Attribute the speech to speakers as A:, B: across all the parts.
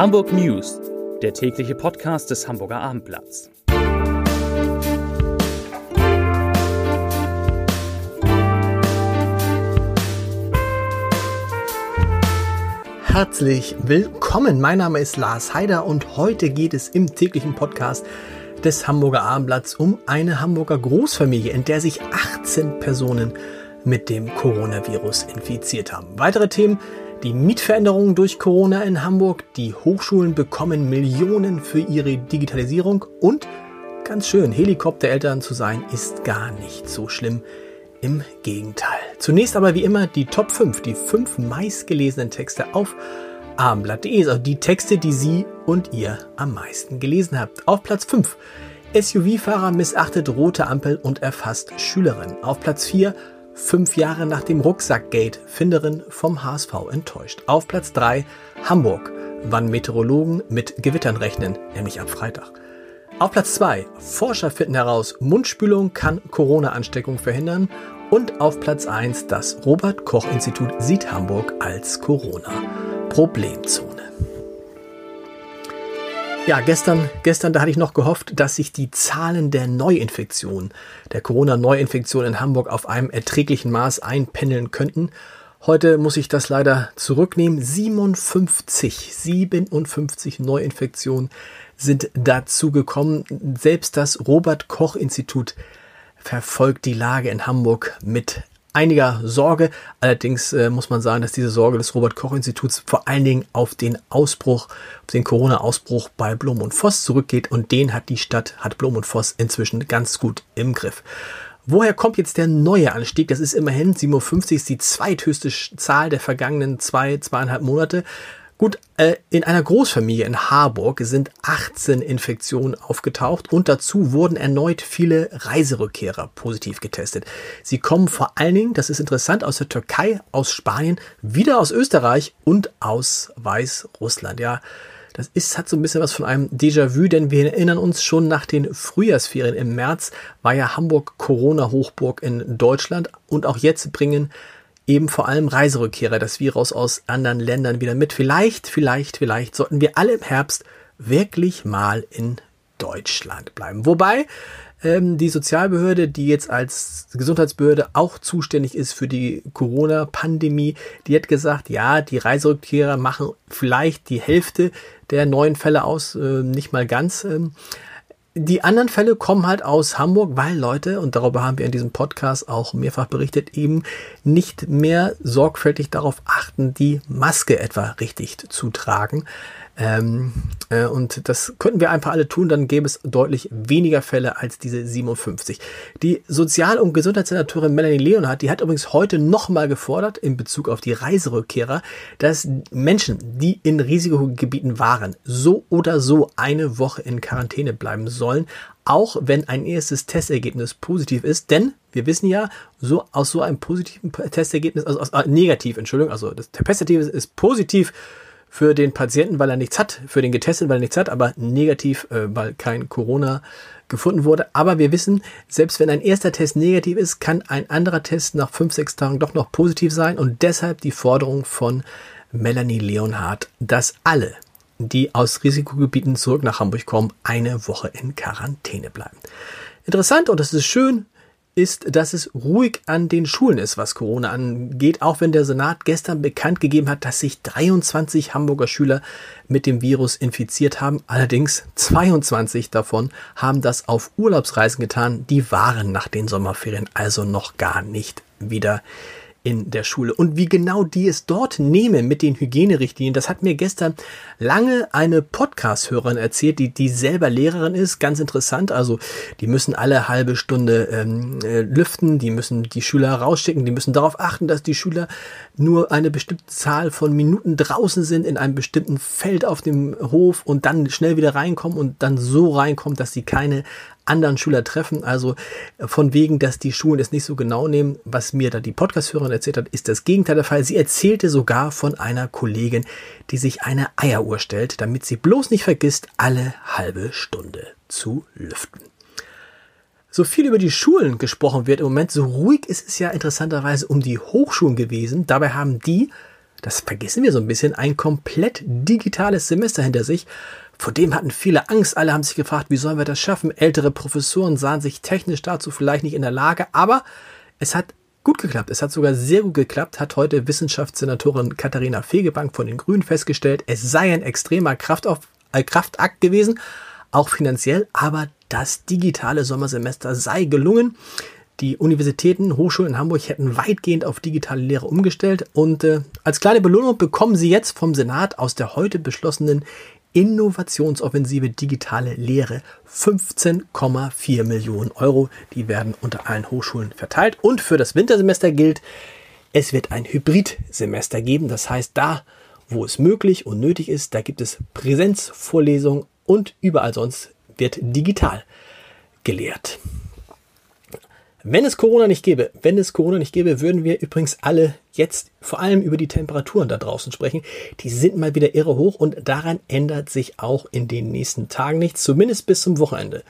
A: Hamburg News, der tägliche Podcast des Hamburger Abendblatts.
B: Herzlich willkommen. Mein Name ist Lars Heider und heute geht es im täglichen Podcast des Hamburger Abendblatts um eine Hamburger Großfamilie, in der sich 18 Personen mit dem Coronavirus infiziert haben. Weitere Themen die Mietveränderungen durch Corona in Hamburg, die Hochschulen bekommen Millionen für ihre Digitalisierung und ganz schön, Helikoptereltern zu sein ist gar nicht so schlimm. Im Gegenteil. Zunächst aber wie immer die Top 5, die fünf meistgelesenen Texte auf abendblatt.de, also die Texte, die Sie und ihr am meisten gelesen habt. Auf Platz 5 SUV-Fahrer missachtet rote Ampel und erfasst Schülerin. Auf Platz 4 Fünf Jahre nach dem Rucksackgate, Finderin vom HSV enttäuscht. Auf Platz 3 Hamburg, wann Meteorologen mit Gewittern rechnen, nämlich ab Freitag. Auf Platz 2 Forscher finden heraus, Mundspülung kann Corona-Ansteckung verhindern. Und auf Platz 1 das Robert Koch Institut sieht Hamburg als Corona-Problemzone. Ja, gestern, gestern, da hatte ich noch gehofft, dass sich die Zahlen der Neuinfektionen, der Corona-Neuinfektionen in Hamburg auf einem erträglichen Maß einpendeln könnten. Heute muss ich das leider zurücknehmen. 57, 57 Neuinfektionen sind dazu gekommen. Selbst das Robert Koch Institut verfolgt die Lage in Hamburg mit einiger Sorge. Allerdings äh, muss man sagen, dass diese Sorge des Robert Koch Instituts vor allen Dingen auf den Ausbruch, auf den Corona-Ausbruch bei Blom und Voss zurückgeht und den hat die Stadt, hat Blom und Voss inzwischen ganz gut im Griff. Woher kommt jetzt der neue Anstieg? Das ist immerhin 57, ist die zweithöchste Zahl der vergangenen zwei, zweieinhalb Monate. Gut, äh, in einer Großfamilie in Harburg sind 18 Infektionen aufgetaucht und dazu wurden erneut viele Reiserückkehrer positiv getestet. Sie kommen vor allen Dingen, das ist interessant, aus der Türkei, aus Spanien, wieder aus Österreich und aus Weißrussland. Ja, das ist, hat so ein bisschen was von einem Déjà-vu, denn wir erinnern uns schon nach den Frühjahrsferien im März war ja Hamburg Corona-Hochburg in Deutschland und auch jetzt bringen eben vor allem Reiserückkehrer das Virus aus anderen Ländern wieder mit. Vielleicht, vielleicht, vielleicht sollten wir alle im Herbst wirklich mal in Deutschland bleiben. Wobei ähm, die Sozialbehörde, die jetzt als Gesundheitsbehörde auch zuständig ist für die Corona-Pandemie, die hat gesagt, ja, die Reiserückkehrer machen vielleicht die Hälfte der neuen Fälle aus, äh, nicht mal ganz. Ähm, die anderen Fälle kommen halt aus Hamburg, weil Leute, und darüber haben wir in diesem Podcast auch mehrfach berichtet, eben nicht mehr sorgfältig darauf achten, die Maske etwa richtig zu tragen. Ähm, äh, und das könnten wir einfach alle tun, dann gäbe es deutlich weniger Fälle als diese 57. Die Sozial- und Gesundheitssenatorin Melanie Leonhardt, die hat übrigens heute nochmal gefordert, in Bezug auf die Reiserückkehrer, dass Menschen, die in Risikogebieten waren, so oder so eine Woche in Quarantäne bleiben sollen, auch wenn ein erstes Testergebnis positiv ist, denn wir wissen ja, so aus so einem positiven Testergebnis, also aus, äh, negativ, Entschuldigung, also das Testergebnis ist positiv für den Patienten, weil er nichts hat, für den Getesteten, weil er nichts hat, aber negativ, äh, weil kein Corona gefunden wurde. Aber wir wissen, selbst wenn ein erster Test negativ ist, kann ein anderer Test nach fünf, sechs Tagen doch noch positiv sein und deshalb die Forderung von Melanie Leonhardt, dass alle, die aus Risikogebieten zurück nach Hamburg kommen, eine Woche in Quarantäne bleiben. Interessant und das ist schön, ist, dass es ruhig an den Schulen ist, was Corona angeht, auch wenn der Senat gestern bekannt gegeben hat, dass sich 23 Hamburger Schüler mit dem Virus infiziert haben. Allerdings 22 davon haben das auf Urlaubsreisen getan. Die waren nach den Sommerferien also noch gar nicht wieder in der Schule. Und wie genau die es dort nehmen mit den Hygienerichtlinien, das hat mir gestern lange eine Podcast-Hörerin erzählt, die, die selber Lehrerin ist. Ganz interessant. Also die müssen alle halbe Stunde ähm, äh, lüften, die müssen die Schüler rausschicken, die müssen darauf achten, dass die Schüler nur eine bestimmte Zahl von Minuten draußen sind in einem bestimmten Feld auf dem Hof und dann schnell wieder reinkommen und dann so reinkommen, dass sie keine anderen Schüler treffen. Also äh, von wegen, dass die Schulen es nicht so genau nehmen, was mir da die Podcast-Hörerin erzählt hat, ist das Gegenteil der Fall. Sie erzählte sogar von einer Kollegin, die sich eine Eieruhr stellt, damit sie bloß nicht vergisst, alle halbe Stunde zu lüften. So viel über die Schulen gesprochen wird im Moment, so ruhig ist es ja interessanterweise um die Hochschulen gewesen. Dabei haben die das vergessen wir so ein bisschen, ein komplett digitales Semester hinter sich. Vor dem hatten viele Angst. Alle haben sich gefragt, wie sollen wir das schaffen? Ältere Professoren sahen sich technisch dazu vielleicht nicht in der Lage, aber es hat gut geklappt. Es hat sogar sehr gut geklappt, hat heute Wissenschaftssenatorin Katharina Fegebank von den Grünen festgestellt. Es sei ein extremer Kraftauf äh, Kraftakt gewesen, auch finanziell, aber das digitale Sommersemester sei gelungen. Die Universitäten, Hochschulen in Hamburg hätten weitgehend auf digitale Lehre umgestellt und äh, als kleine Belohnung bekommen sie jetzt vom Senat aus der heute beschlossenen Innovationsoffensive digitale Lehre 15,4 Millionen Euro. Die werden unter allen Hochschulen verteilt. Und für das Wintersemester gilt, es wird ein Hybridsemester geben. Das heißt, da, wo es möglich und nötig ist, da gibt es Präsenzvorlesungen und überall sonst wird digital gelehrt. Wenn es Corona nicht gäbe, wenn es Corona nicht gäbe, würden wir übrigens alle jetzt vor allem über die Temperaturen da draußen sprechen. Die sind mal wieder irre hoch und daran ändert sich auch in den nächsten Tagen nichts, zumindest bis zum Wochenende.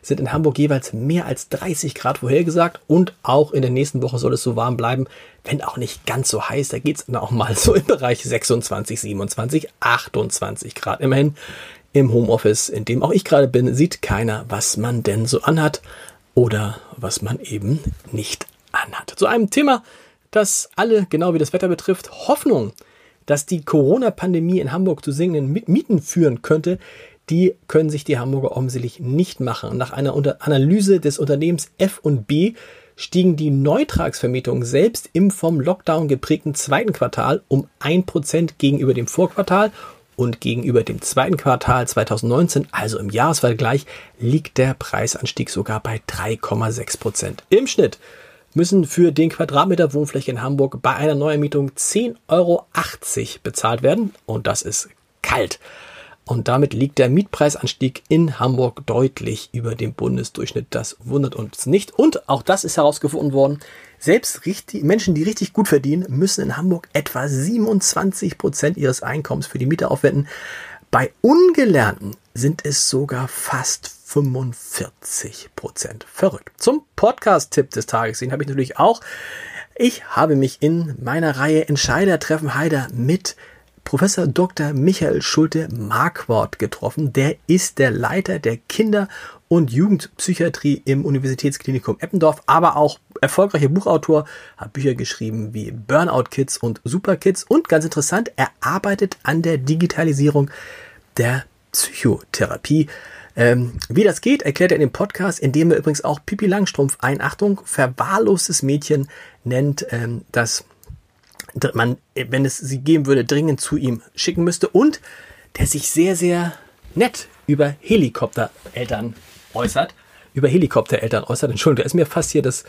B: Sind in Hamburg jeweils mehr als 30 Grad vorhergesagt und auch in der nächsten Woche soll es so warm bleiben, wenn auch nicht ganz so heiß. Da geht es auch mal so im Bereich 26, 27, 28 Grad. Immerhin im Homeoffice, in dem auch ich gerade bin, sieht keiner, was man denn so anhat oder was man eben nicht anhat. Zu einem Thema, das alle, genau wie das Wetter betrifft, Hoffnung, dass die Corona-Pandemie in Hamburg zu sinkenden Mieten führen könnte, die können sich die Hamburger offensichtlich nicht machen. Nach einer Analyse des Unternehmens F&B stiegen die Neutragsvermietungen selbst im vom Lockdown geprägten zweiten Quartal um 1% gegenüber dem Vorquartal und gegenüber dem zweiten Quartal 2019, also im Jahresvergleich, liegt der Preisanstieg sogar bei 3,6 Prozent. Im Schnitt müssen für den Quadratmeter Wohnfläche in Hamburg bei einer Neuermietung 10,80 Euro bezahlt werden und das ist kalt. Und damit liegt der Mietpreisanstieg in Hamburg deutlich über dem Bundesdurchschnitt. Das wundert uns nicht. Und auch das ist herausgefunden worden. Selbst richtig, Menschen, die richtig gut verdienen, müssen in Hamburg etwa 27 Prozent ihres Einkommens für die Miete aufwenden. Bei Ungelernten sind es sogar fast 45 Prozent. Verrückt. Zum Podcast-Tipp des Tages, den habe ich natürlich auch. Ich habe mich in meiner Reihe Entscheider treffen Heider mit Professor Dr. Michael Schulte Marquardt getroffen. Der ist der Leiter der Kinder- und Jugendpsychiatrie im Universitätsklinikum Eppendorf, aber auch erfolgreicher Buchautor, hat Bücher geschrieben wie Burnout Kids und Super Kids und ganz interessant, er arbeitet an der Digitalisierung der Psychotherapie. Ähm, wie das geht, erklärt er in dem Podcast, in dem er übrigens auch Pippi Langstrumpf, ein Achtung, verwahrlostes Mädchen nennt, ähm, das man, wenn es sie geben würde, dringend zu ihm schicken müsste und der sich sehr, sehr nett über Helikoptereltern äußert, über Helikoptereltern äußert. Entschuldigung, da ist mir fast hier das,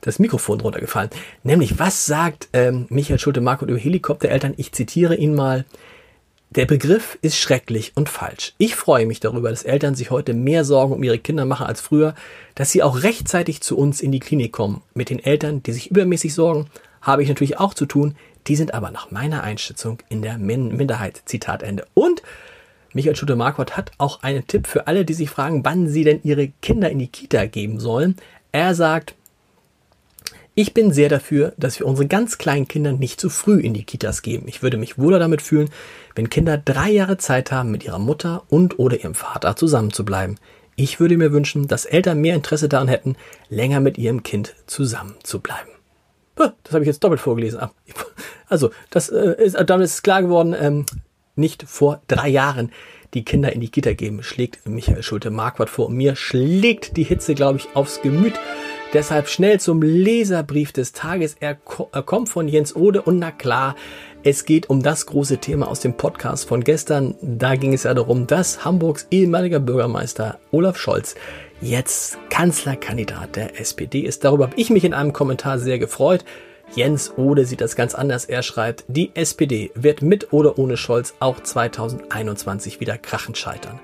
B: das Mikrofon runtergefallen. Nämlich, was sagt ähm, Michael Schulte-Markot über Helikoptereltern? Ich zitiere ihn mal. Der Begriff ist schrecklich und falsch. Ich freue mich darüber, dass Eltern sich heute mehr Sorgen um ihre Kinder machen als früher, dass sie auch rechtzeitig zu uns in die Klinik kommen. Mit den Eltern, die sich übermäßig sorgen, habe ich natürlich auch zu tun. Die sind aber nach meiner Einschätzung in der Minderheit. Zitat Ende. Und Michael Schulte-Marquardt hat auch einen Tipp für alle, die sich fragen, wann sie denn ihre Kinder in die Kita geben sollen. Er sagt, ich bin sehr dafür, dass wir unsere ganz kleinen Kinder nicht zu früh in die Kitas geben. Ich würde mich wohler damit fühlen, wenn Kinder drei Jahre Zeit haben, mit ihrer Mutter und oder ihrem Vater zusammenzubleiben. Ich würde mir wünschen, dass Eltern mehr Interesse daran hätten, länger mit ihrem Kind zusammenzubleiben. Das habe ich jetzt doppelt vorgelesen. Ah, also, das äh, ist, damit ist klar geworden, ähm, nicht vor drei Jahren die Kinder in die Kita geben, schlägt Michael Schulte-Marquardt vor. Mir schlägt die Hitze, glaube ich, aufs Gemüt. Deshalb schnell zum Leserbrief des Tages. Er, kommt von Jens Ode und na klar, es geht um das große Thema aus dem Podcast von gestern. Da ging es ja darum, dass Hamburgs ehemaliger Bürgermeister Olaf Scholz jetzt Kanzlerkandidat der SPD ist. Darüber habe ich mich in einem Kommentar sehr gefreut. Jens Ode sieht das ganz anders. Er schreibt, die SPD wird mit oder ohne Scholz auch 2021 wieder krachend scheitern.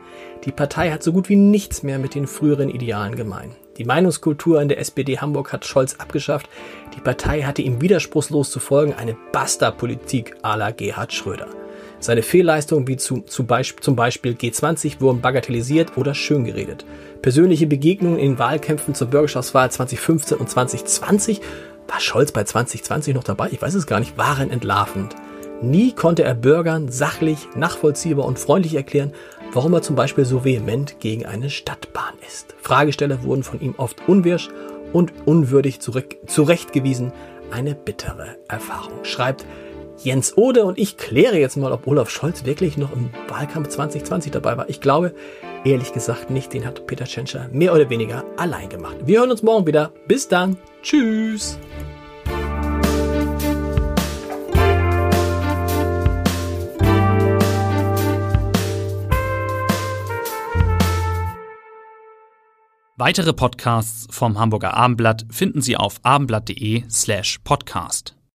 B: Die Partei hat so gut wie nichts mehr mit den früheren Idealen gemein. Die Meinungskultur in der SPD Hamburg hat Scholz abgeschafft. Die Partei hatte ihm widerspruchslos zu folgen, eine Basta-Politik à la Gerhard Schröder. Seine Fehlleistungen wie zu, zu Beisp zum Beispiel G20 wurden bagatellisiert oder schön geredet. Persönliche Begegnungen in Wahlkämpfen zur Bürgerschaftswahl 2015 und 2020 war Scholz bei 2020 noch dabei? Ich weiß es gar nicht. Waren entlarvend. Nie konnte er Bürgern sachlich, nachvollziehbar und freundlich erklären, warum er zum Beispiel so vehement gegen eine Stadtbahn ist. Fragesteller wurden von ihm oft unwirsch und unwürdig zurück, zurechtgewiesen. Eine bittere Erfahrung, schreibt Jens Ode und ich kläre jetzt mal, ob Olaf Scholz wirklich noch im Wahlkampf 2020 dabei war. Ich glaube, ehrlich gesagt nicht. Den hat Peter Tschentscher mehr oder weniger allein gemacht. Wir hören uns morgen wieder. Bis dann. Tschüss.
A: Weitere Podcasts vom Hamburger Abendblatt finden Sie auf abendblatt.de slash podcast.